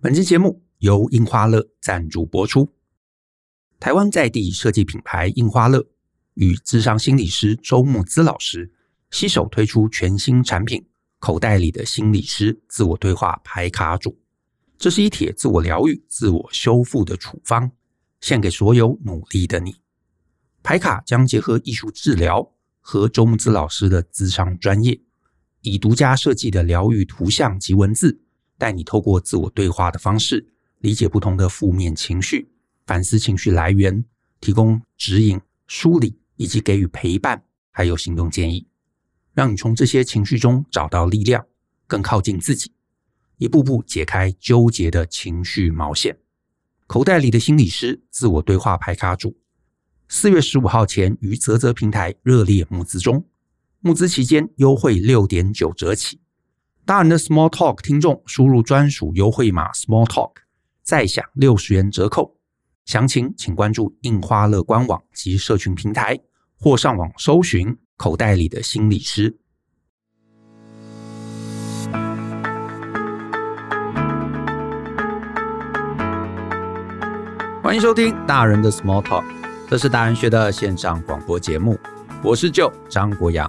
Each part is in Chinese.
本期节目由印花乐赞助播出。台湾在地设计品牌印花乐与智商心理师周木姿老师携手推出全新产品——口袋里的心理师自我对话牌卡组。这是一帖自我疗愈、自我修复的处方，献给所有努力的你。牌卡将结合艺术治疗和周木姿老师的智商专业，以独家设计的疗愈图像及文字。带你透过自我对话的方式，理解不同的负面情绪，反思情绪来源，提供指引、梳理以及给予陪伴，还有行动建议，让你从这些情绪中找到力量，更靠近自己，一步步解开纠结的情绪毛线。口袋里的心理师自我对话牌卡组，四月十五号前于泽泽平台热烈募资中，募资期间优惠六点九折起。大人的 Small Talk 听众输入专属优惠码 Small Talk，再享六十元折扣。详情请关注印花乐官网及社群平台，或上网搜寻“口袋里的心理师”。欢迎收听大人的 Small Talk，这是大人学的线上广播节目，我是 Joe 张国阳。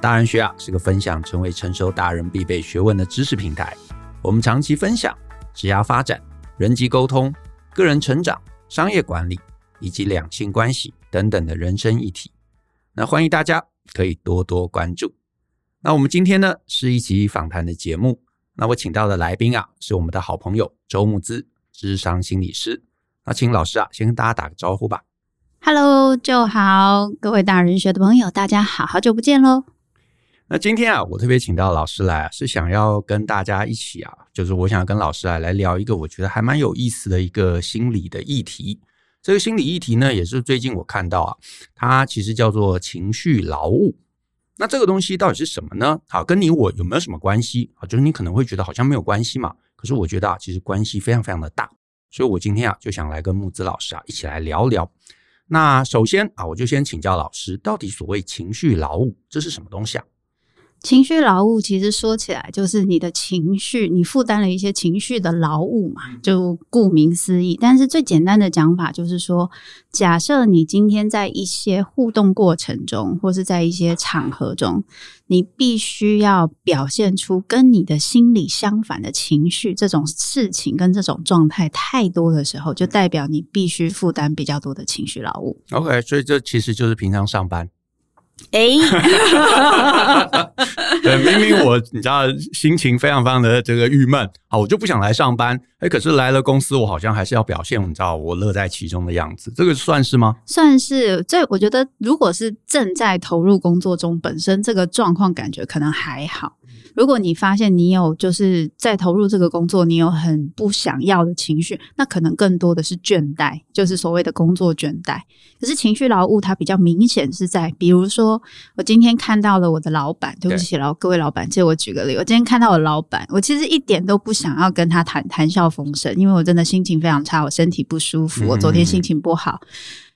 大人学啊，是个分享成为成熟大人必备学问的知识平台。我们长期分享职业发展、人际沟通、个人成长、商业管理以及两性关系等等的人生议题。那欢迎大家可以多多关注。那我们今天呢，是一集访谈的节目。那我请到的来宾啊，是我们的好朋友周木姿，咨商心理师。那请老师啊，先跟大家打个招呼吧。Hello，就好，各位大人学的朋友，大家好，好久不见喽。那今天啊，我特别请到老师来，是想要跟大家一起啊，就是我想跟老师啊来聊一个我觉得还蛮有意思的一个心理的议题。这个心理议题呢，也是最近我看到啊，它其实叫做情绪劳务。那这个东西到底是什么呢？好，跟你我有没有什么关系啊？就是你可能会觉得好像没有关系嘛，可是我觉得啊，其实关系非常非常的大。所以我今天啊，就想来跟木子老师啊一起来聊聊。那首先啊，我就先请教老师，到底所谓情绪劳务，这是什么东西啊？情绪劳务其实说起来就是你的情绪，你负担了一些情绪的劳务嘛，就顾名思义。但是最简单的讲法就是说，假设你今天在一些互动过程中，或是在一些场合中，你必须要表现出跟你的心理相反的情绪，这种事情跟这种状态太多的时候，就代表你必须负担比较多的情绪劳务。OK，所以这其实就是平常上班。哎，对，明明我你知道心情非常非常的这个郁闷，好，我就不想来上班。哎，可是来了公司，我好像还是要表现，你知道我乐在其中的样子，这个算是吗？算是。这我觉得，如果是正在投入工作中，本身这个状况感觉可能还好。如果你发现你有就是在投入这个工作，你有很不想要的情绪，那可能更多的是倦怠，就是所谓的工作倦怠。可是情绪劳务它比较明显是在，比如说我今天看到了我的老板，对不起，老各位老板，借我举个例，我今天看到我老板，我其实一点都不想要跟他谈谈笑风生，因为我真的心情非常差，我身体不舒服，我昨天心情不好。嗯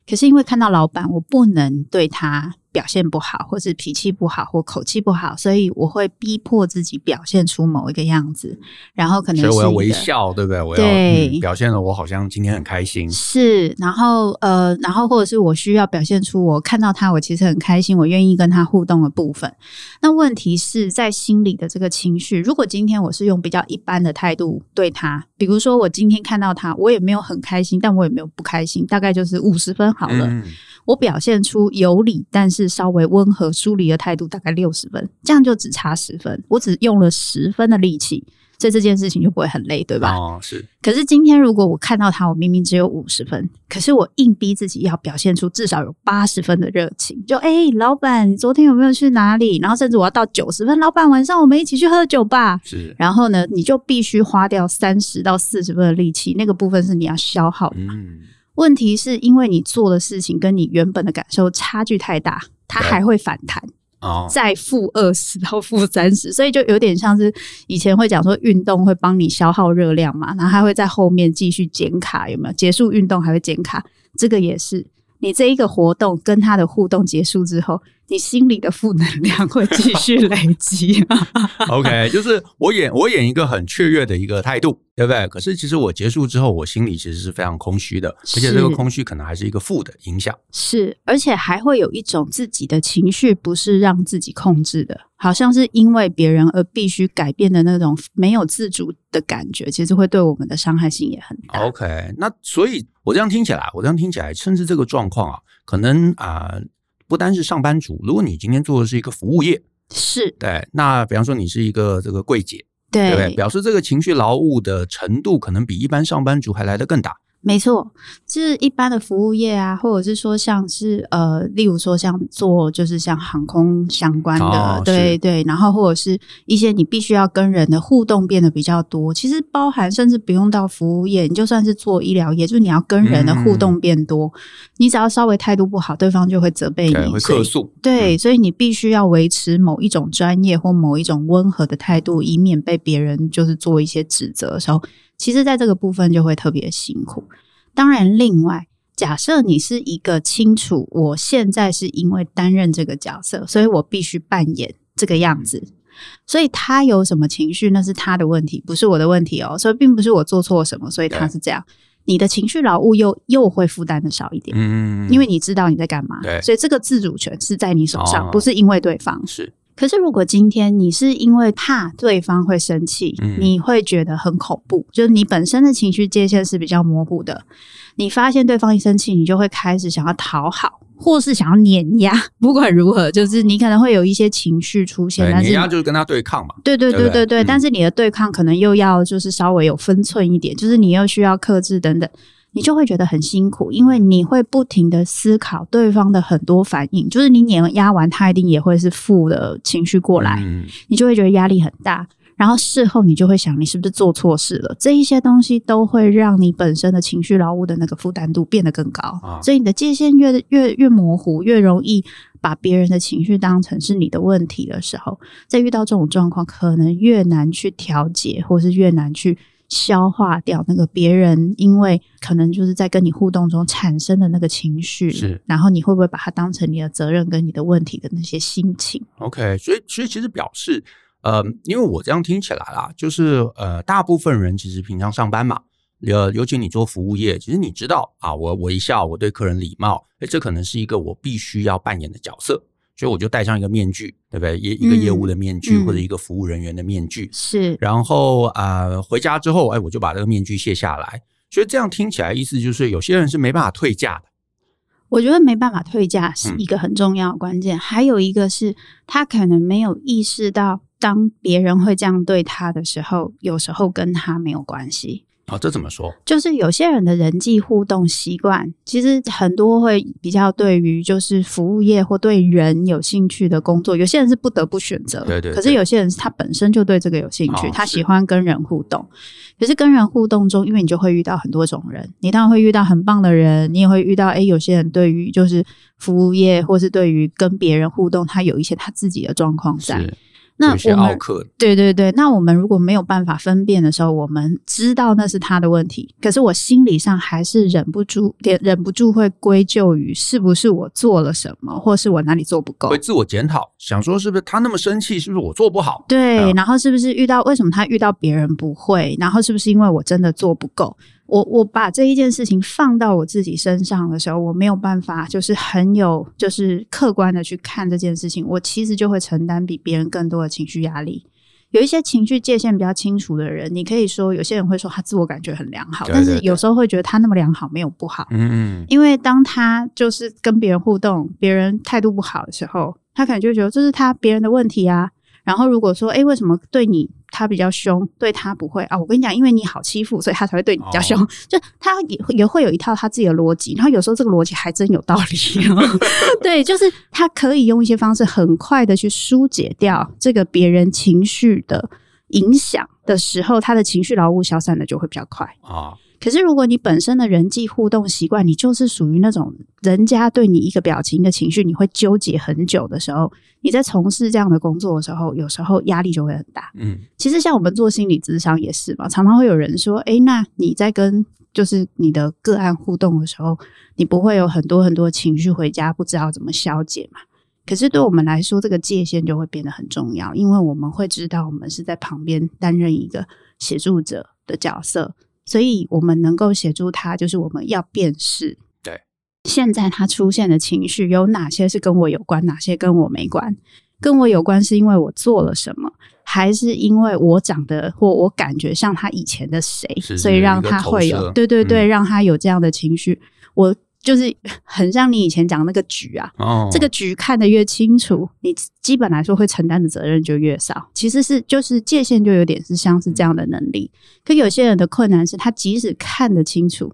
可是因为看到老板，我不能对他表现不好，或是脾气不好，或口气不好，所以我会逼迫自己表现出某一个样子，然后可能是所以我要微笑，对不对？我要表现的我好像今天很开心。是，然后呃，然后或者是我需要表现出我看到他，我其实很开心，我愿意跟他互动的部分。那问题是在心里的这个情绪，如果今天我是用比较一般的态度对他，比如说我今天看到他，我也没有很开心，但我也没有不开心，大概就是五十分。好了，嗯、我表现出有理，但是稍微温和疏离的态度，大概六十分，这样就只差十分，我只用了十分的力气，所以这件事情就不会很累，对吧？哦，是。可是今天如果我看到他，我明明只有五十分，可是我硬逼自己要表现出至少有八十分的热情，就哎、欸，老板，你昨天有没有去哪里？然后甚至我要到九十分，老板，晚上我们一起去喝酒吧。是。然后呢，你就必须花掉三十到四十分的力气，那个部分是你要消耗的。嗯。问题是因为你做的事情跟你原本的感受差距太大，它还会反弹，哦，再负二十到负三十，所以就有点像是以前会讲说运动会帮你消耗热量嘛，然后还会在后面继续减卡，有没有？结束运动还会减卡，这个也是。你这一个活动跟它的互动结束之后，你心里的负能量会继续累积。OK，就是我演我演一个很雀跃的一个态度，对不对？可是其实我结束之后，我心里其实是非常空虚的，而且这个空虚可能还是一个负的影响。是，而且还会有一种自己的情绪不是让自己控制的，好像是因为别人而必须改变的那种没有自主的感觉，其实会对我们的伤害性也很大。OK，那所以我这样听起来，我这样听起来，甚至这个状况啊，可能啊。呃不单是上班族，如果你今天做的是一个服务业，是对，那比方说你是一个这个柜姐，对，对不对？表示这个情绪劳务的程度可能比一般上班族还来得更大。没错，就是一般的服务业啊，或者是说像是呃，例如说像做就是像航空相关的，哦、对对，然后或者是一些你必须要跟人的互动变得比较多。其实包含甚至不用到服务业，你就算是做医疗业，就是你要跟人的互动变多，嗯、你只要稍微态度不好，对方就会责备你，对，会客诉。对，嗯、所以你必须要维持某一种专业或某一种温和的态度，以免被别人就是做一些指责的时候。其实，在这个部分就会特别辛苦。当然，另外，假设你是一个清楚，我现在是因为担任这个角色，所以我必须扮演这个样子。所以他有什么情绪，那是他的问题，不是我的问题哦。所以并不是我做错什么，所以他是这样。你的情绪劳务又又会负担的少一点，嗯，因为你知道你在干嘛，对，所以这个自主权是在你手上，不是因为对方是。可是，如果今天你是因为怕对方会生气，嗯、你会觉得很恐怖，就是你本身的情绪界限是比较模糊的。你发现对方一生气，你就会开始想要讨好，或是想要碾压。不管如何，就是你可能会有一些情绪出现。但是碾压就是跟他对抗嘛。对对对对对，对对对，但是你的对抗可能又要就是稍微有分寸一点，就是你又需要克制等等。你就会觉得很辛苦，因为你会不停的思考对方的很多反应，就是你碾压完，他一定也会是负的情绪过来，嗯、你就会觉得压力很大。然后事后你就会想，你是不是做错事了？这一些东西都会让你本身的情绪劳务的那个负担度变得更高，啊、所以你的界限越越越模糊，越容易把别人的情绪当成是你的问题的时候，在遇到这种状况，可能越难去调节，或是越难去。消化掉那个别人，因为可能就是在跟你互动中产生的那个情绪，是，然后你会不会把它当成你的责任跟你的问题的那些心情？OK，所以所以其实表示，呃，因为我这样听起来啦，就是呃，大部分人其实平常上班嘛，呃，尤其你做服务业，其实你知道啊，我我一笑，我对客人礼貌，诶，这可能是一个我必须要扮演的角色。所以我就戴上一个面具，对不对？一一个业务的面具，嗯、或者一个服务人员的面具。是。然后啊、呃，回家之后，哎，我就把这个面具卸下来。所以这样听起来，意思就是有些人是没办法退价的。我觉得没办法退价是一个很重要的关键。嗯、还有一个是他可能没有意识到，当别人会这样对他的时候，有时候跟他没有关系。哦，这怎么说？就是有些人的人际互动习惯，其实很多会比较对于就是服务业或对人有兴趣的工作，有些人是不得不选择。对，对对。可是有些人他本身就对这个有兴趣，哦、他喜欢跟人互动。可是跟人互动中，因为你就会遇到很多种人，你当然会遇到很棒的人，你也会遇到诶，有些人对于就是服务业或是对于跟别人互动，他有一些他自己的状况在。那我们对对对，那我们如果没有办法分辨的时候，我们知道那是他的问题，可是我心理上还是忍不住，忍不住会归咎于是不是我做了什么，或是我哪里做不够，会自我检讨，想说是不是他那么生气，是不是我做不好？对，嗯、然后是不是遇到为什么他遇到别人不会，然后是不是因为我真的做不够？我我把这一件事情放到我自己身上的时候，我没有办法，就是很有，就是客观的去看这件事情。我其实就会承担比别人更多的情绪压力。有一些情绪界限比较清楚的人，你可以说，有些人会说他自我感觉很良好，对对对，但是有时候会觉得他那么良好没有不好。嗯嗯。因为当他就是跟别人互动，别人态度不好的时候，他可能就觉得这是他别人的问题啊。然后如果说，诶，为什么对你他比较凶，对他不会啊？我跟你讲，因为你好欺负，所以他才会对你比较凶。哦、就他也也会有一套他自己的逻辑，然后有时候这个逻辑还真有道理。对，就是他可以用一些方式很快的去疏解掉这个别人情绪的影响的时候，他的情绪劳务消散的就会比较快啊。哦可是，如果你本身的人际互动习惯，你就是属于那种人家对你一个表情、一个情绪，你会纠结很久的时候，你在从事这样的工作的时候，有时候压力就会很大。嗯，其实像我们做心理咨商也是嘛，常常会有人说：“诶，那你在跟就是你的个案互动的时候，你不会有很多很多情绪回家不知道怎么消解嘛？”可是对我们来说，这个界限就会变得很重要，因为我们会知道我们是在旁边担任一个协助者的角色，所以我们能够协助他，就是我们要辨识，对，现在他出现的情绪有哪些是跟我有关，哪些跟我没关？跟我有关是因为我做了什么，还是因为我长得或我感觉像他以前的谁，所以让他会有对对对，嗯、让他有这样的情绪，我。就是很像你以前讲那个局啊，哦，这个局看得越清楚，你基本来说会承担的责任就越少。其实是就是界限就有点是像是这样的能力，可有些人的困难是他即使看得清楚。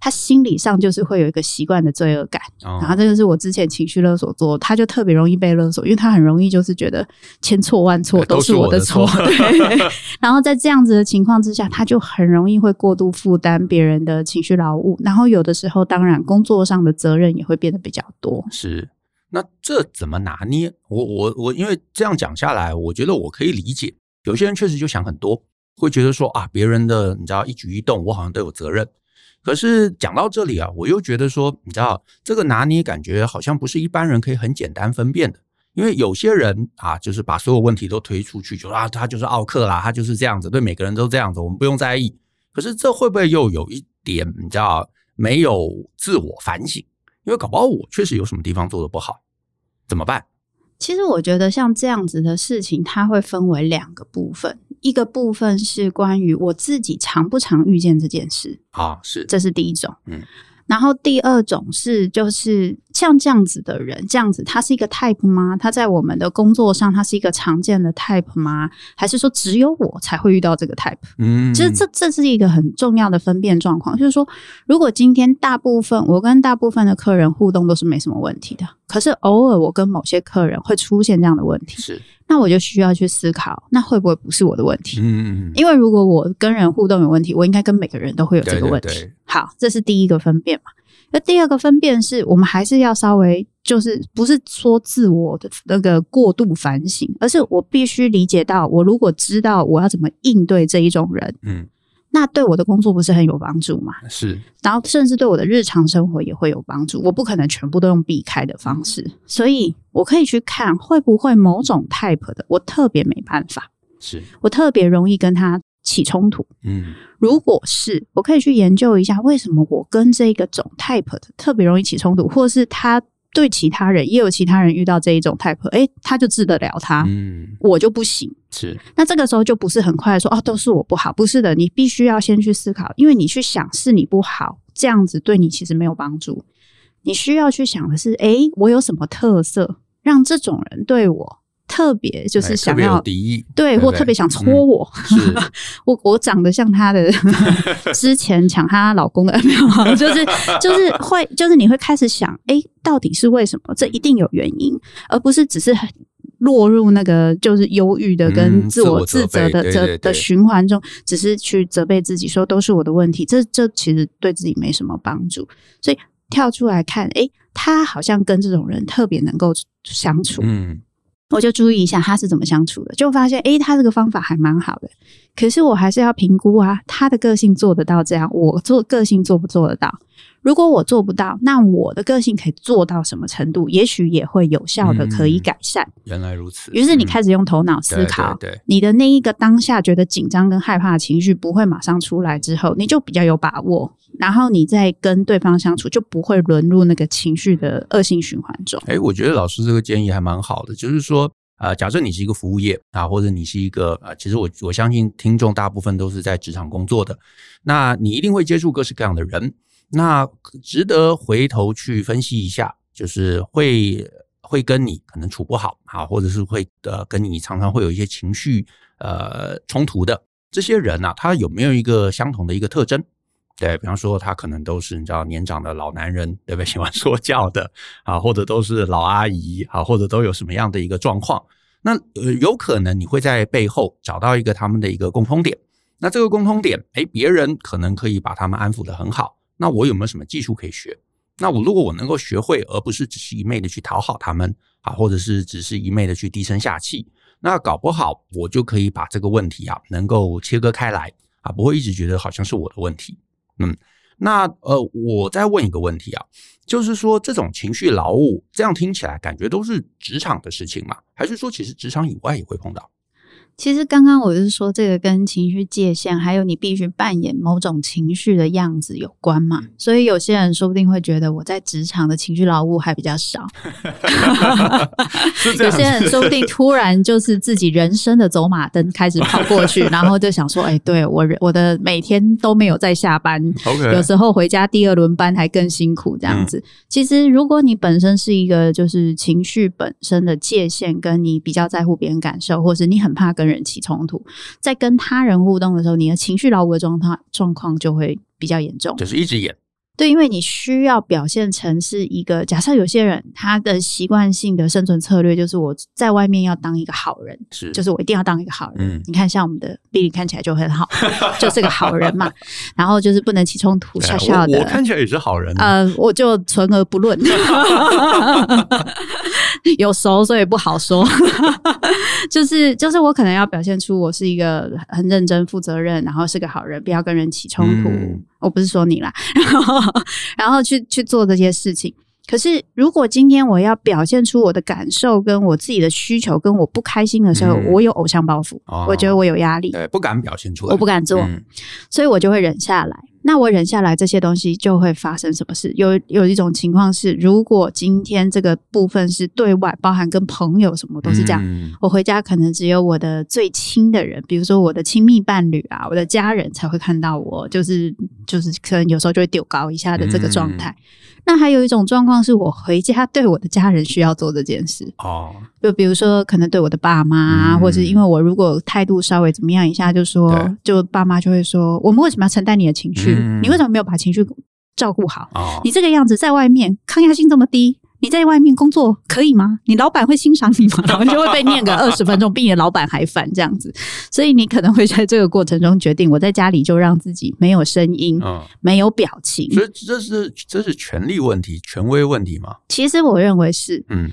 他心理上就是会有一个习惯的罪恶感，哦、然后这个是我之前情绪勒索做，他就特别容易被勒索，因为他很容易就是觉得千错万错都是我的错，对。然后在这样子的情况之下，他就很容易会过度负担别人的情绪劳务，然后有的时候当然工作上的责任也会变得比较多。是，那这怎么拿捏？我我我，因为这样讲下来，我觉得我可以理解，有些人确实就想很多，会觉得说啊，别人的你知道一举一动，我好像都有责任。可是讲到这里啊，我又觉得说，你知道这个拿捏感觉好像不是一般人可以很简单分辨的，因为有些人啊，就是把所有问题都推出去，就啊，他就是奥客啦，他就是这样子，对每个人都这样子，我们不用在意。可是这会不会又有一点，你知道没有自我反省？因为搞不好我确实有什么地方做的不好，怎么办？其实我觉得像这样子的事情，它会分为两个部分。一个部分是关于我自己常不常遇见这件事。啊，是，这是第一种，嗯，然后第二种是就是。像这样子的人，这样子他是一个 type 吗？他在我们的工作上，他是一个常见的 type 吗？还是说只有我才会遇到这个 type？嗯，其实这这是一个很重要的分辨状况。就是说，如果今天大部分我跟大部分的客人互动都是没什么问题的，可是偶尔我跟某些客人会出现这样的问题，是，那我就需要去思考，那会不会不是我的问题？嗯，因为如果我跟人互动有问题，我应该跟每个人都会有这个问题。对对对。好，这是第一个分辨嘛。那第二个分辨是我们还是要稍微，就是不是说自我的那个过度反省，而是我必须理解到，我如果知道我要怎么应对这一种人，嗯，那对我的工作不是很有帮助吗？是，然后甚至对我的日常生活也会有帮助。我不可能全部都用避开的方式，所以我可以去看会不会某种 type 的，我特别没办法，是我特别容易跟他起冲突，嗯，如果是我可以去研究一下，为什么我跟这个种 type 的特别容易起冲突，或是他对其他人也有其他人遇到这一种 type，诶，他就治得了他，嗯，我就不行，是。那这个时候就不是很快说哦，都是我不好，不是的，你必须要先去思考，因为你去想是你不好，这样子对你其实没有帮助。你需要去想的是，诶，我有什么特色，让这种人对我。特别就是想要敌意，对，或特别想戳我，嗯、我我长得像他的 之前抢他老公的 没有，就是就是会就是你会开始想，哎、欸，到底是为什么？这一定有原因，而不是只是落入那个就是忧郁的跟自我自责的责的循环中，只是去责备自己说都是我的问题，这这其实对自己没什么帮助。所以跳出来看，哎、欸，他好像跟这种人特别能够相处，嗯。我就注意一下他是怎么相处的，就发现，诶，他这个方法还蛮好的。可是我还是要评估啊，他的个性做得到这样，我做个性做不做得到？如果我做不到，那我的个性可以做到什么程度？也许也会有效的可以改善。嗯，原来如此。于是你开始用头脑思考，嗯，对对对，你的那一个当下觉得紧张跟害怕的情绪不会马上出来之后，你就比较有把握，然后你再跟对方相处就不会沦入那个情绪的恶性循环中。诶，我觉得老师这个建议还蛮好的，就是说。呃，假设你是一个服务业啊，或者你是一个呃，其实我我相信听众大部分都是在职场工作的，那你一定会接触各式各样的人，那值得回头去分析一下，就是会会跟你可能处不好啊，或者是会呃跟你常常会有一些情绪呃冲突的这些人啊，他有没有一个相同的一个特征？对，比方说，他可能都是你知道年长的老男人，对不对？喜欢说教的啊，或者都是老阿姨啊，或者都有什么样的一个状况？那呃，有可能你会在背后找到一个他们的一个共通点。那这个共通点，哎，别人可能可以把他们安抚得很好。那我有没有什么技术可以学？那我如果我能够学会，而不是只是一昧的去讨好他们啊，或者是只是一昧的去低声下气，那搞不好我就可以把这个问题啊，能够切割开来啊，不会一直觉得好像是我的问题。嗯，那呃，我再问一个问题啊，就是说这种情绪劳务，这样听起来感觉都是职场的事情嘛？还是说其实职场以外也会碰到？其实刚刚我就是说，这个跟情绪界限，还有你必须扮演某种情绪的样子有关嘛。所以有些人说不定会觉得我在职场的情绪劳务还比较少。有些人说不定突然就是自己人生的走马灯开始跑过去，然后就想说：“哎，对我我的每天都没有在下班.有时候回家第二轮班还更辛苦这样子。嗯”其实如果你本身是一个就是情绪本身的界限，跟你比较在乎别人感受，或是你很怕跟人起冲突，在跟他人互动的时候，你的情绪劳务的状态状况就会比较严重，就是一直演。对，因为你需要表现成是一个假设，有些人他的习惯性的生存策略就是我在外面要当一个好人，是，就是我一定要当一个好人。嗯，你看，像我们的 Billy 看起来就很好，就是个好人嘛。然后就是不能起冲突，笑笑的。我看起来也是好人。呃，我就存而不论，有熟所以不好说。就是就是我可能要表现出我是一个很认真、负责任，然后是个好人，不要跟人起冲突。嗯我不是说你啦，然后然后去去做这些事情。可是如果今天我要表现出我的感受，跟我自己的需求，跟我不开心的时候，嗯、我有偶像包袱，哦、我觉得我有压力，对，不敢表现出来，我不敢做，嗯、所以我就会忍下来。那我忍下来，这些东西就会发生什么事？有有一种情况是，如果今天这个部分是对外，包含跟朋友什么都是这样，嗯、我回家可能只有我的最亲的人，比如说我的亲密伴侣啊，我的家人才会看到我，就是就是可能有时候就会丢高一下的这个状态。嗯、那还有一种状况是我回家对我的家人需要做这件事。哦，就比如说可能对我的爸妈，嗯、或者是因为我如果态度稍微怎么样一下，就说就爸妈就会说，我们为什么要承担你的情绪？嗯、你为什么没有把情绪照顾好？哦、你这个样子在外面抗压性这么低，你在外面工作可以吗？你老板会欣赏你吗？然后就会被念个二十分钟，比你的老板还烦这样子。所以你可能会在这个过程中决定，我在家里就让自己没有声音，嗯、没有表情。所以这是这是权力问题、权威问题吗？其实我认为是，嗯，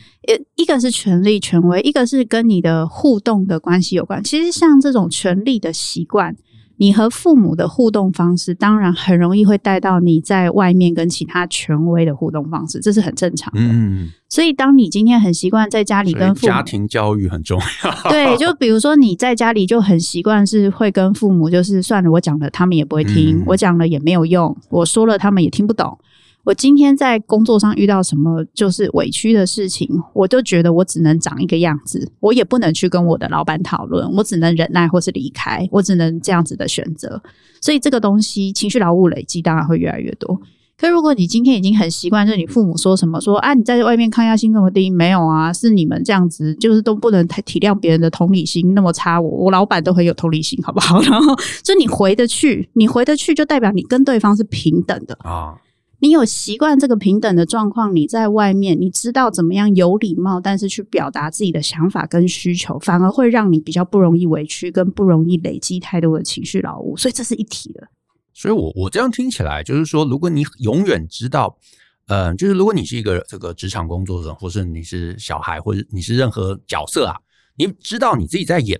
一个是权力、权威，一个是跟你的互动的关系有关。其实像这种权力的习惯。你和父母的互动方式，当然很容易会带到你在外面跟其他权威的互动方式，这是很正常的。嗯，所以当你今天很习惯在家里跟父母，家庭教育很重要。对，就比如说你在家里就很习惯是会跟父母，就是算了，我讲了他们也不会听，嗯，我讲了也没有用，我说了他们也听不懂。我今天在工作上遇到什么就是委屈的事情，我就觉得我只能长一个样子，我也不能去跟我的老板讨论，我只能忍耐或是离开，我只能这样子的选择。所以这个东西情绪劳务累积当然会越来越多。可如果你今天已经很习惯，就是你父母说什么说啊，你在外面抗压性这么低，没有啊，是你们这样子，就是都不能太体谅别人的同理心那么差。我我老板都很有同理心，好不好？然后就你回得去，你回得去，就代表你跟对方是平等的啊。你有习惯这个平等的状况，你在外面，你知道怎么样有礼貌，但是去表达自己的想法跟需求，反而会让你比较不容易委屈，跟不容易累积太多的情绪劳务，所以这是一体的。所以我我这样听起来，就是说，如果你永远知道，呃，就是如果你是一个这个职场工作者，或是你是小孩，或者你是任何角色啊，你知道你自己在演，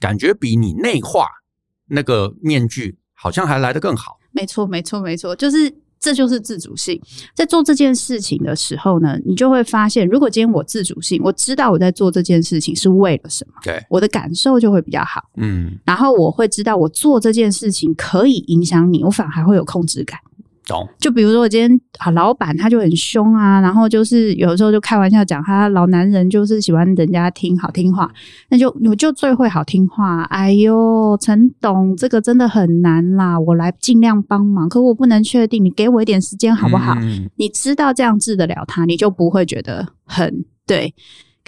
感觉比你内化那个面具好像还来得更好。没错，没错，没错，就是。这就是自主性，在做这件事情的时候呢，你就会发现，如果今天我自主性，我知道我在做这件事情是为了什么，对，我的感受就会比较好，嗯，然后我会知道我做这件事情可以影响你，我反而还会有控制感。就比如说，我今天啊，老板他就很凶啊，然后就是有时候就开玩笑讲，他老男人就是喜欢人家听好听话，那就我就最会好听话。哎呦，陈董，这个真的很难啦，我来尽量帮忙，可我不能确定，你给我一点时间好不好？嗯、你知道这样治得了他，你就不会觉得很对。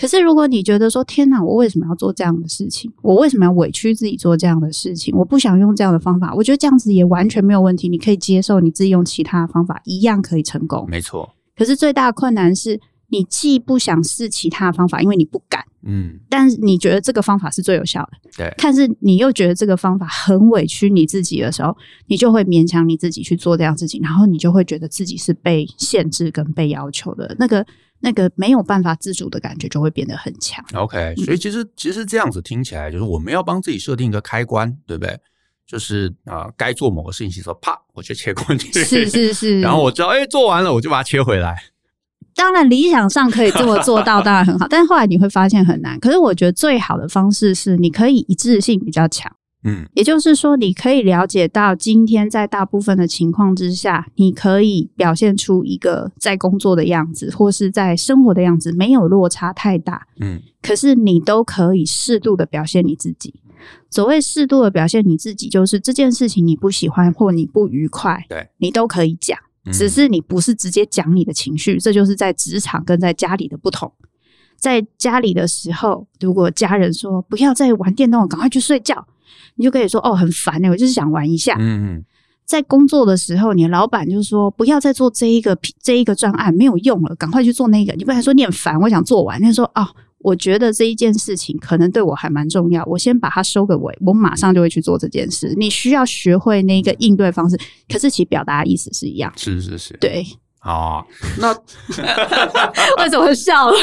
可是，如果你觉得说天哪，我为什么要做这样的事情？我为什么要委屈自己做这样的事情？我不想用这样的方法。我觉得这样子也完全没有问题，你可以接受你自己用其他的方法一样可以成功。没错。可是最大的困难是你既不想试其他的方法，因为你不敢，嗯，但是你觉得这个方法是最有效的，对。但是你又觉得这个方法很委屈你自己的时候，你就会勉强你自己去做这样事情，然后你就会觉得自己是被限制跟被要求的那个。那个没有办法自主的感觉就会变得很强。OK，所以其实其实这样子听起来，就是我们要帮自己设定一个开关，对不对？就是啊，该、呃、做某个事情的时候，啪，我就切过去。是是是。然后我知道，哎，做完了，我就把它切回来。当然，理想上可以这么做到，当然很好。但是后来你会发现很难。可是我觉得最好的方式是，你可以一致性比较强。嗯，也就是说，你可以了解到，今天在大部分的情况之下，你可以表现出一个在工作的样子，或是在生活的样子，没有落差太大。嗯，可是你都可以适度的表现你自己。所谓适度的表现你自己，就是这件事情你不喜欢或你不愉快，对，你都可以讲，只是你不是直接讲你的情绪。这就是在职场跟在家里的不同。在家里的时候，如果家人说不要再玩电动，赶快去睡觉。你就可以说哦，很烦呢、欸，我就是想玩一下。嗯嗯，在工作的时候，你的老板就说不要再做这一个这一个专案，没有用了，赶快去做那个。你不能说你很烦，我想做完。他说哦，我觉得这一件事情可能对我还蛮重要，我先把它收个尾，我马上就会去做这件事。你需要学会那个应对方式，可是其表达的意思是一样。是是是，对。哦，那 为什么会笑了？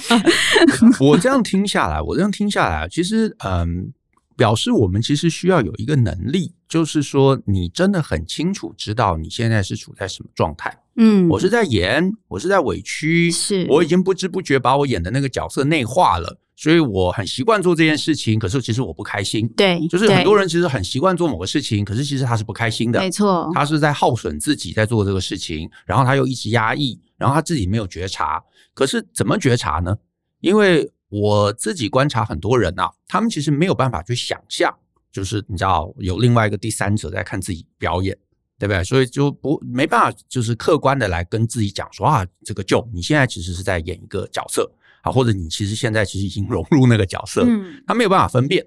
我这样听下来，我这样听下来，其实嗯。表示我们其实需要有一个能力，就是说你真的很清楚知道你现在是处在什么状态。嗯，我是在演，我是在委屈，是我已经不知不觉把我演的那个角色内化了，所以我很习惯做这件事情。可是其实我不开心。对，就是很多人其实很习惯做某个事情，可是其实他是不开心的。没错，他是在耗损自己在做这个事情，然后他又一直压抑，然后他自己没有觉察。可是怎么觉察呢？因为我自己观察很多人啊，他们其实没有办法去想象，就是你知道有另外一个第三者在看自己表演，对不对？所以就不没办法，就是客观的来跟自己讲说啊，这个 Joe，你现在其实是在演一个角色啊，或者你其实现在其实已经融入那个角色，嗯，他没有办法分辨，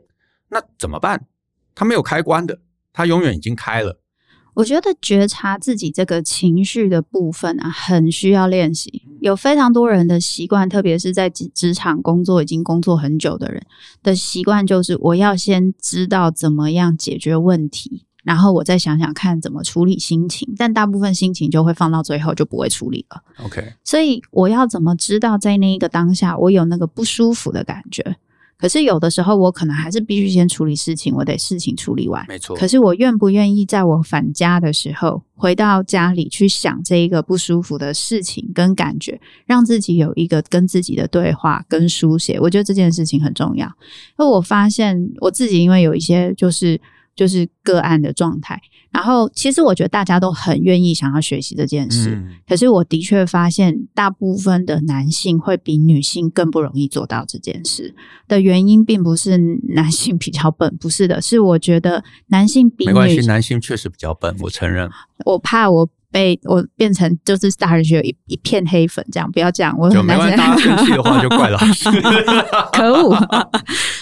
那怎么办？他没有开关的，他永远已经开了。我觉得觉察自己这个情绪的部分啊，很需要练习。有非常多人的习惯，特别是在职场工作已经工作很久的人的习惯，就是我要先知道怎么样解决问题，然后我再想想看怎么处理心情。但大部分心情就会放到最后，就不会处理了。OK，所以我要怎么知道在那一个当下，我有那个不舒服的感觉？可是有的时候，我可能还是必须先处理事情，我得事情处理完。没错。可是我愿不愿意在我返家的时候，回到家里去想这一个不舒服的事情跟感觉，让自己有一个跟自己的对话跟书写？我觉得这件事情很重要。因为我发现我自己，因为有一些就是。就是个案的状态，然后其实我觉得大家都很愿意想要学习这件事，嗯、可是我的确发现，大部分的男性会比女性更不容易做到这件事的原因，并不是男性比较笨，不是的，是我觉得男性比没关系，男性确实比较笨，我承认。我怕我。被我变成就是大人学有一一片黑粉，这样不要这样，我很难。大家生气的话就怪老师，可恶！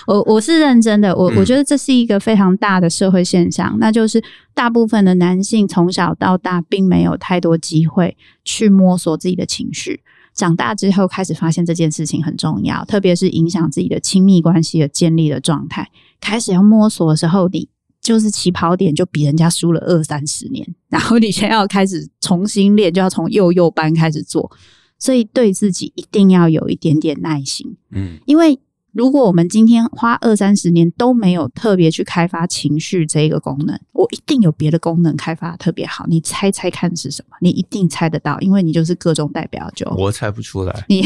我我是认真的，我、嗯、我觉得这是一个非常大的社会现象，那就是大部分的男性从小到大并没有太多机会去摸索自己的情绪，长大之后开始发现这件事情很重要，特别是影响自己的亲密关系的建立的状态，开始要摸索的时候，你。就是起跑点就比人家输了二三十年，然后你先要开始重新练，就要从幼幼班开始做，所以对自己一定要有一点点耐心，嗯，因为。如果我们今天花二三十年都没有特别去开发情绪这一个功能，我一定有别的功能开发的特别好。你猜猜看是什么？你一定猜得到，因为你就是个中代表就。我猜不出来。你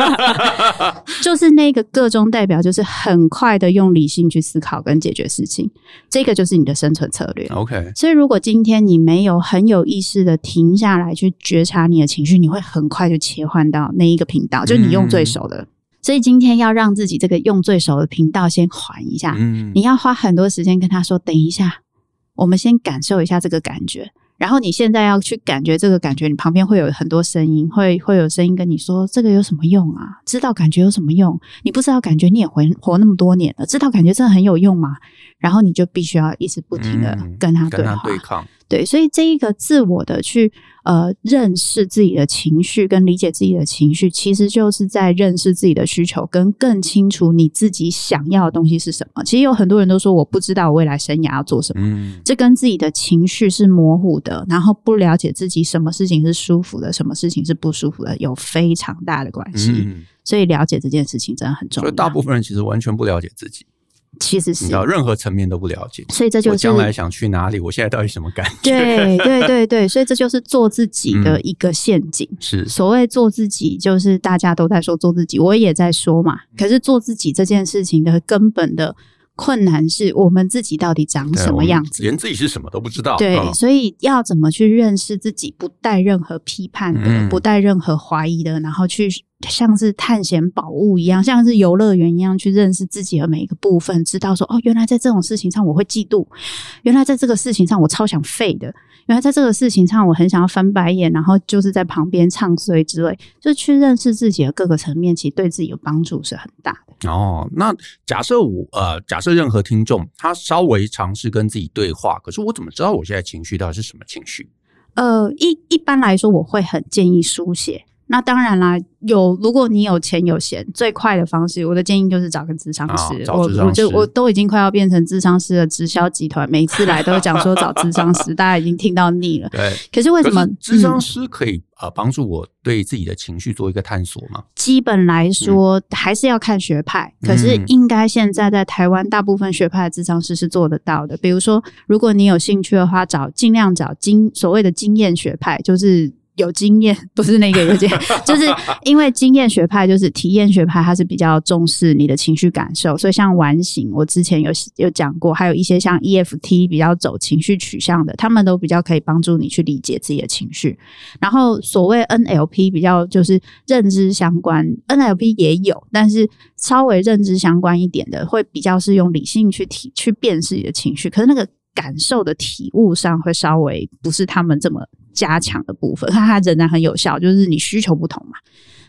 就是那个个中代表，就是很快的用理性去思考跟解决事情，这个就是你的生存策略。OK。所以如果今天你没有很有意识的停下来去觉察你的情绪，你会很快就切换到那一个频道，就你用最熟的。嗯所以今天要让自己这个用最熟的频道先缓一下，嗯，你要花很多时间跟他说，等一下，我们先感受一下这个感觉。然后你现在要去感觉这个感觉，你旁边会有很多声音，会会有声音跟你说，这个有什么用啊？知道感觉有什么用？你不知道感觉你也活活那么多年了，知道感觉真的很有用吗？然后你就必须要一直不停的跟他对话，对抗。对，所以这一个自我的去呃认识自己的情绪跟理解自己的情绪，其实就是在认识自己的需求，跟更清楚你自己想要的东西是什么。其实有很多人都说我不知道我未来生涯要做什么，嗯，这跟自己的情绪是模糊的，然后不了解自己什么事情是舒服的，什么事情是不舒服的，有非常大的关系。嗯，所以了解这件事情真的很重要。所以大部分人其实完全不了解自己。其实是，任何层面都不了解，所以这就是我将来想去哪里，我现在到底什么感觉？对对对对，所以这就是做自己的一个陷阱。嗯、是所谓做自己，就是大家都在说做自己，我也在说嘛。可是做自己这件事情的根本的。困难是我们自己到底长什么样子，连自己是什么都不知道。对，哦、所以要怎么去认识自己，不带任何批判的，嗯、不带任何怀疑的，然后去像是探险宝物一样，像是游乐园一样去认识自己的每一个部分，知道说哦，原来在这种事情上我会嫉妒，原来在这个事情上我超想废的。原来在这个事情上，我很想要翻白眼，然后就是在旁边唱衰之类，就去认识自己的各个层面，其实对自己有帮助是很大的。哦，那假设我呃，假设任何听众他稍微尝试跟自己对话，可是我怎么知道我现在情绪到底是什么情绪？呃，一一般来说，我会很建议书写。那当然啦，有如果你有钱有闲，最快的方式，我的建议就是找个咨商师。我我就我都已经快要变成咨商师的直销集团，每次来都讲说找咨商师，大家已经听到腻了。对，可是为什么咨商师可以呃帮助我对自己的情绪做一个探索吗？基本来说还是要看学派，嗯、可是应该现在在台湾大部分学派的咨商师是做得到的。比如说，如果你有兴趣的话，找尽量找经所谓的经验学派，就是。有经验不是那个有经验，就是因为经验学派就是体验学派，它是比较重视你的情绪感受，所以像完形，我之前有有讲过，还有一些像 EFT 比较走情绪取向的，他们都比较可以帮助你去理解自己的情绪。然后所谓 NLP 比较就是认知相关，NLP 也有，但是稍微认知相关一点的，会比较是用理性去体去辨识你的情绪，可是那个感受的体悟上会稍微不是他们这么。加强的部分，它它仍然很有效，就是你需求不同嘛。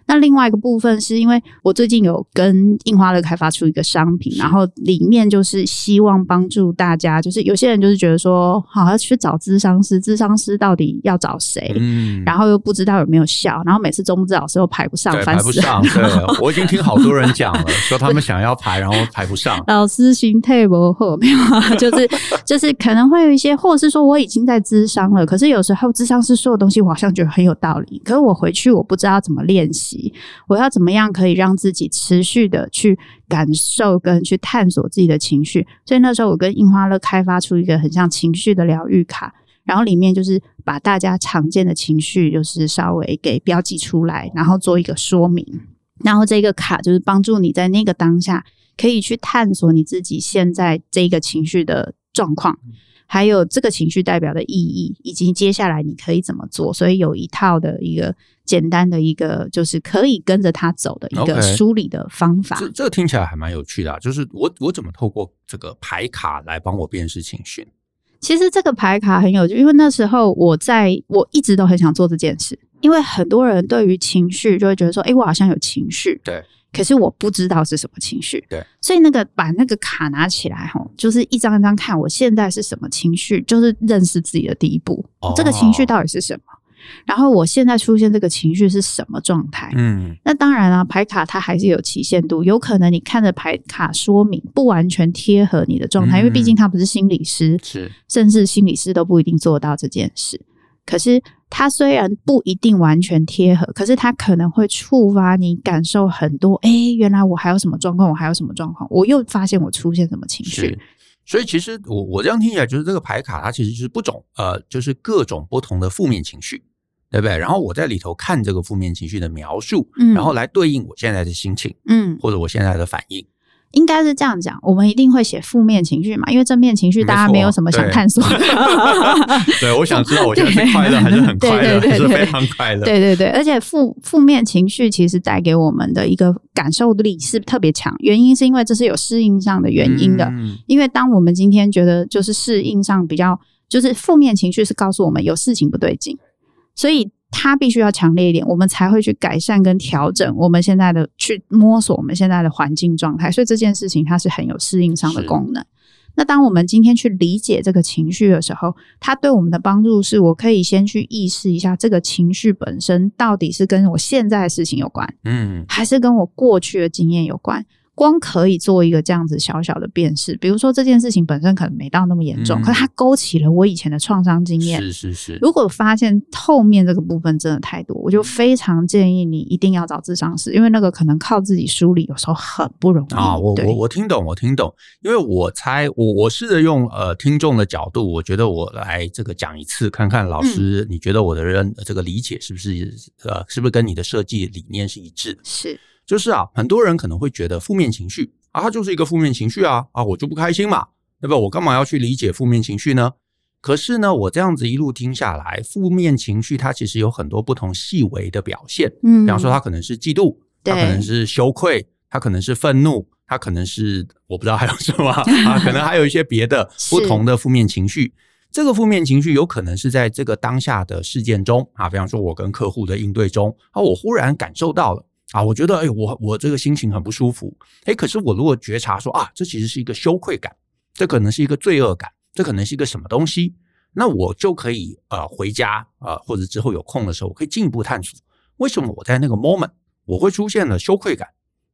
那另外一个部分是因为我最近有跟印花乐开发出一个商品，然后里面就是希望帮助大家，就是有些人就是觉得说，好要去找咨商师，咨商师到底要找谁？嗯，然后又不知道有没有效，然后每次周末老师又排不上，排不上。对，我已经听好多人讲了，说他们想要排，然后排不上。老师心态不好，没有啊，就是 就是可能会有一些，或者是说我已经在咨商了，可是有时候咨商师说的东西，我好像觉得很有道理，可是我回去我不知道怎么练习。我要怎么样可以让自己持续的去感受跟去探索自己的情绪？所以那时候我跟印花乐开发出一个很像情绪的疗愈卡，然后里面就是把大家常见的情绪就是稍微给标记出来，然后做一个说明。然后这个卡就是帮助你在那个当下可以去探索你自己现在这个情绪的状况。还有这个情绪代表的意义，以及接下来你可以怎么做，所以有一套的一个简单的一个，就是可以跟着他走的一个梳理的方法。Okay. 这这个听起来还蛮有趣的啊，就是我我怎么透过这个牌卡来帮我辨识情绪？其实这个牌卡很有趣，因为那时候我在我一直都很想做这件事，因为很多人对于情绪就会觉得说，哎，我好像有情绪。对。可是我不知道是什么情绪，对，所以那个把那个卡拿起来吼，就是一张一张看，我现在是什么情绪，就是认识自己的第一步。哦，这个情绪到底是什么？然后我现在出现这个情绪是什么状态？嗯，那当然啊，牌卡它还是有期限度，有可能你看着牌卡说明不完全贴合你的状态，嗯，因为毕竟他不是心理师，是，甚至心理师都不一定做到这件事。可是它虽然不一定完全贴合，可是它可能会触发你感受很多。哎，原来我还有什么状况？我还有什么状况？我又发现我出现什么情绪？所以其实我我这样听起来，就是这个牌卡它其实就是不种呃，就是各种不同的负面情绪，对不对？然后我在里头看这个负面情绪的描述，嗯，然后来对应我现在的心情，嗯，或者我现在的反应。应该是这样讲，我们一定会写负面情绪嘛，因为正面情绪大家没有什么想探索的。对，我想知道我现在是快乐还是很快乐，还是非常快乐。对对对，而且负负面情绪其实带给我们的一个感受力是特别强，原因是因为这是有适应上的原因的。嗯、因为当我们今天觉得就是适应上比较，就是负面情绪是告诉我们有事情不对劲，所以。它必须要强烈一点，我们才会去改善跟调整我们现在的，去摸索我们现在的环境状态。所以这件事情它是很有适应上的功能。那当我们今天去理解这个情绪的时候，它对我们的帮助是我可以先去意识一下这个情绪本身到底是跟我现在的事情有关，嗯，还是跟我过去的经验有关。光可以做一个这样子小小的辨识，比如说这件事情本身可能没到那么严重，嗯、可是它勾起了我以前的创伤经验。是是是。如果发现后面这个部分真的太多，我就非常建议你一定要找智商师，因为那个可能靠自己梳理有时候很不容易啊。我我我听懂，我听懂，因为我猜我我试着用呃听众的角度，我觉得我来这个讲一次，看看老师、嗯、你觉得我的人这个理解是不是呃是不是跟你的设计理念是一致的？是。就是啊，很多人可能会觉得负面情绪啊，它就是一个负面情绪啊啊，我就不开心嘛，对吧？我干嘛要去理解负面情绪呢？可是呢，我这样子一路听下来，负面情绪它其实有很多不同细微的表现。嗯，比方说，它可能是嫉妒，它可能是羞愧，它可能是愤怒，它可能是我不知道还有什么 啊，可能还有一些别的不同的负面情绪。这个负面情绪有可能是在这个当下的事件中啊，比方说，我跟客户的应对中啊，我忽然感受到了。啊，我觉得，哎，我我这个心情很不舒服，哎，可是我如果觉察说啊，这其实是一个羞愧感，这可能是一个罪恶感，这可能是一个什么东西，那我就可以呃回家啊、呃，或者之后有空的时候，我可以进一步探索，为什么我在那个 moment 我会出现了羞愧感？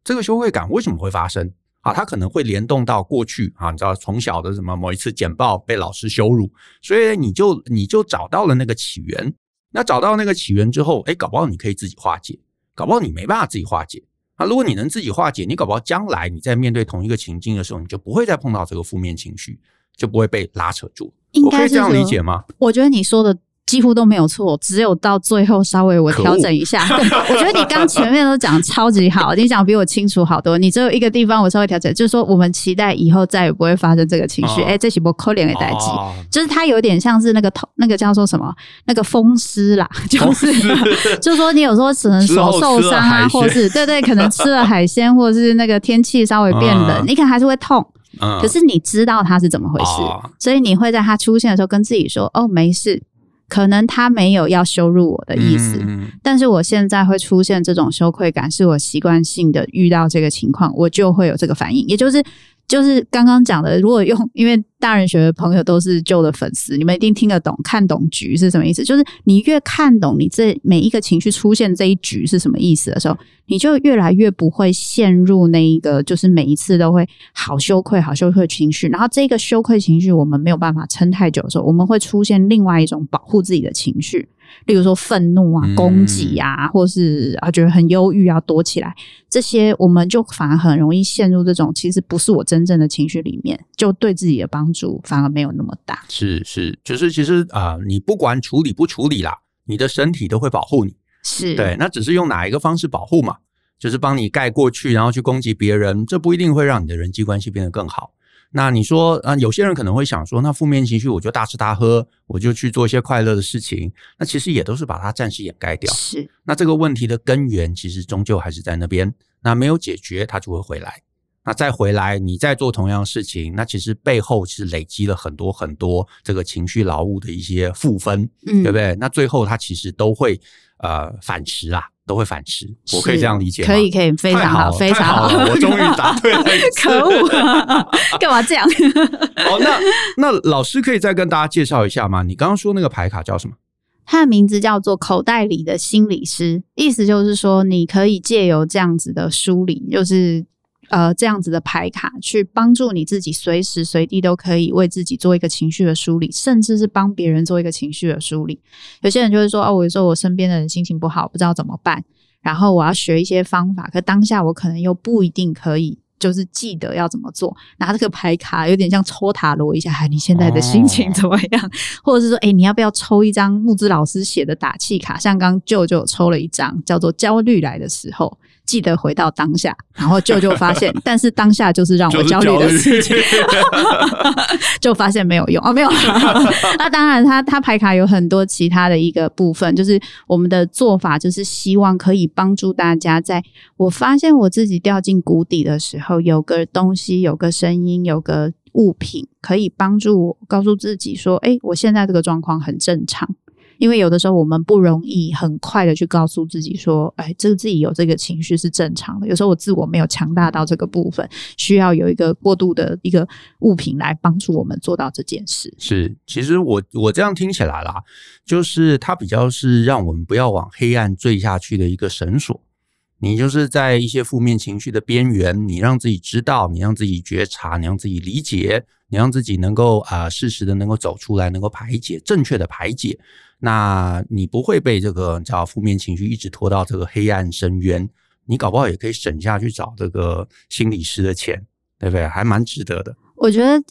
这个羞愧感为什么会发生？啊，它可能会联动到过去啊，你知道从小的什么某一次简报被老师羞辱，所以你就你就找到了那个起源，那找到那个起源之后，哎，搞不好你可以自己化解。搞不好你没办法自己化解啊！如果你能自己化解，你搞不好将来你在面对同一个情境的时候，你就不会再碰到这个负面情绪，就不会被拉扯住。应该是我可以这样理解吗？我觉得你说的。几乎都没有错，只有到最后稍微我调整一下。我觉得你刚前面都讲超级好，你讲比我清楚好多。你只有一个地方我稍微调整，就是说我们期待以后再也不会发生这个情绪。哎、哦欸，这是不可怜的代际，哦、就是它有点像是那个头，那个叫做什么？那个风湿啦，就是 就是说你有时候只能手受伤啊，或是对对，可能吃了海鲜，或者是那个天气稍微变冷，嗯、你可能还是会痛。嗯、可是你知道它是怎么回事，哦、所以你会在它出现的时候跟自己说：“哦，没事。”可能他没有要羞辱我的意思，嗯、但是我现在会出现这种羞愧感，是我习惯性的遇到这个情况，我就会有这个反应，也就是。就是刚刚讲的，如果用，因为大人学的朋友都是旧的粉丝，你们一定听得懂，看懂局是什么意思。就是你越看懂你这每一个情绪出现这一局是什么意思的时候，你就越来越不会陷入那一个，就是每一次都会好羞愧、好羞愧情绪。然后这个羞愧情绪我们没有办法撑太久的时候，我们会出现另外一种保护自己的情绪。例如说愤怒啊、攻击啊，或是啊觉得很忧郁啊，躲起来，这些我们就反而很容易陷入这种其实不是我真正的情绪里面，就对自己的帮助反而没有那么大。是是，就是其实啊、呃，你不管处理不处理啦，你的身体都会保护你。是对，那只是用哪一个方式保护嘛？就是帮你盖过去，然后去攻击别人，这不一定会让你的人际关系变得更好。那你说啊，有些人可能会想说，那负面情绪我就大吃大喝，我就去做一些快乐的事情，那其实也都是把它暂时掩盖掉。是，那这个问题的根源其实终究还是在那边，那没有解决，它就会回来。那再回来，你再做同样的事情，那其实背后是累积了很多很多这个情绪劳务的一些负分，嗯，对不对？那最后它其实都会呃反噬啊。都会反噬，我可以这样理解吗？可以，可以，非常好，非常好，好我终于答对了。可恶、啊，干嘛这样？哦，那那老师可以再跟大家介绍一下吗？你刚刚说那个牌卡叫什么？它的名字叫做“口袋里的心理师”，意思就是说，你可以借由这样子的梳理，就是。呃，这样子的牌卡去帮助你自己，随时随地都可以为自己做一个情绪的梳理，甚至是帮别人做一个情绪的梳理。有些人就会说：“哦，我有时候我身边的人心情不好，不知道怎么办，然后我要学一些方法，可当下我可能又不一定可以，就是记得要怎么做。拿这个牌卡有点像抽塔罗一下，你现在的心情怎么样？哦、或者是说，哎，你要不要抽一张木之老师写的打气卡？像刚舅舅抽了一张，叫做“焦虑来的时候”。记得回到当下，然后舅舅发现，但是当下就是让我焦虑的事情，就发现没有用啊、哦，没有。那当然他，他他牌卡有很多其他的一个部分，就是我们的做法，就是希望可以帮助大家，在我发现我自己掉进谷底的时候，有个东西，有个声音，有个物品，可以帮助我告诉自己说：“哎，我现在这个状况很正常。”因为有的时候我们不容易很快的去告诉自己说，哎，这个自己有这个情绪是正常的。有时候我自我没有强大到这个部分，需要有一个过渡的一个物品来帮助我们做到这件事。是，其实我我这样听起来啦，就是它比较是让我们不要往黑暗坠下去的一个绳索。你就是在一些负面情绪的边缘，你让自己知道，你让自己觉察，你让自己理解，你让自己能够啊适时的能够走出来，能够排解，正确的排解，那你不会被这个叫负面情绪一直拖到这个黑暗深渊。你搞不好也可以省下去找这个心理师的钱，对不对？还蛮值得的。我觉得。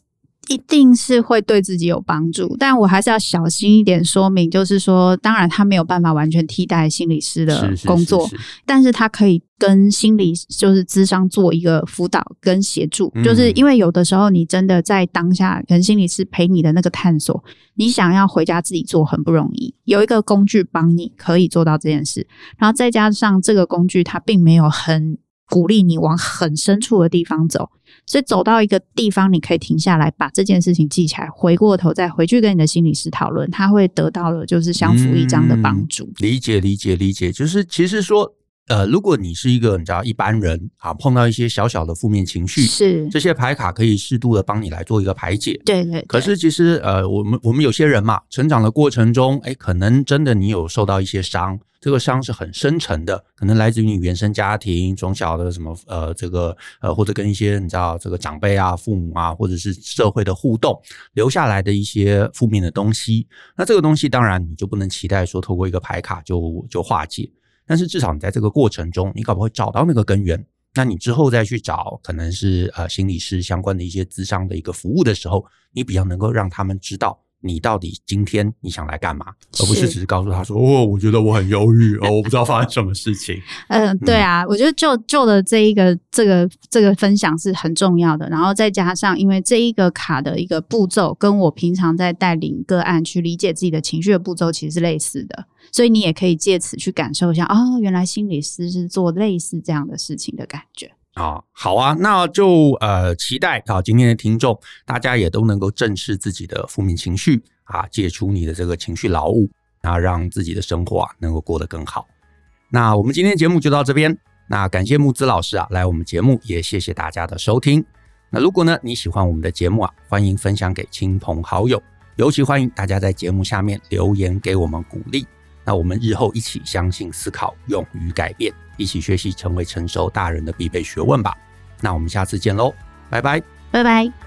一定是会对自己有帮助，但我还是要小心一点说明，就是说，当然他没有办法完全替代心理师的工作，是是是是，但是他可以跟心理就是智商做一个辅导跟协助，嗯，就是因为有的时候你真的在当下跟心理师陪你的那个探索，你想要回家自己做很不容易，有一个工具帮你可以做到这件事，然后再加上这个工具它并没有很鼓励你往很深处的地方走。所以走到一个地方，你可以停下来，把这件事情记起来，回过头再回去跟你的心理师讨论，他会得到的就是相辅一张的帮助。嗯，理解，理解，理解，就是其实说。呃，如果你是一个你知道一般人啊，碰到一些小小的负面情绪，是这些牌卡可以适度的帮你来做一个排解。对对，对。可是其实呃，我们我们有些人嘛，成长的过程中，哎，可能真的你有受到一些伤，这个伤是很深沉的，可能来自于你原生家庭，从小的什么呃这个呃或者跟一些你知道这个长辈啊、父母啊，或者是社会的互动留下来的一些负面的东西。那这个东西当然你就不能期待说透过一个牌卡就就化解。但是至少你在这个过程中，你搞不好会找到那个根源。那你之后再去找可能是呃心理师相关的一些咨商的一个服务的时候，你比较能够让他们知道。你到底今天你想来干嘛？而不是只是告诉他说：“哦，我觉得我很忧郁哦，我不知道发生什么事情。”嗯，对啊，我觉得就就的这一个这个这个分享是很重要的。然后再加上，因为这一个卡的一个步骤，跟我平常在带领个案去理解自己的情绪的步骤其实是类似的，所以你也可以借此去感受一下，哦，原来心理师是做类似这样的事情的感觉。啊，好啊，那就呃期待啊，今天的听众大家也都能够正视自己的负面情绪啊，解除你的这个情绪劳务，啊让自己的生活啊能够过得更好。那我们今天节目就到这边，那感谢木子老师啊来我们节目，也谢谢大家的收听。那如果呢你喜欢我们的节目啊，欢迎分享给亲朋好友，尤其欢迎大家在节目下面留言给我们鼓励。那我们日后一起相信、思考、勇于改变，一起学习成为成熟大人的必备学问吧。那我们下次见喽，拜拜，拜拜。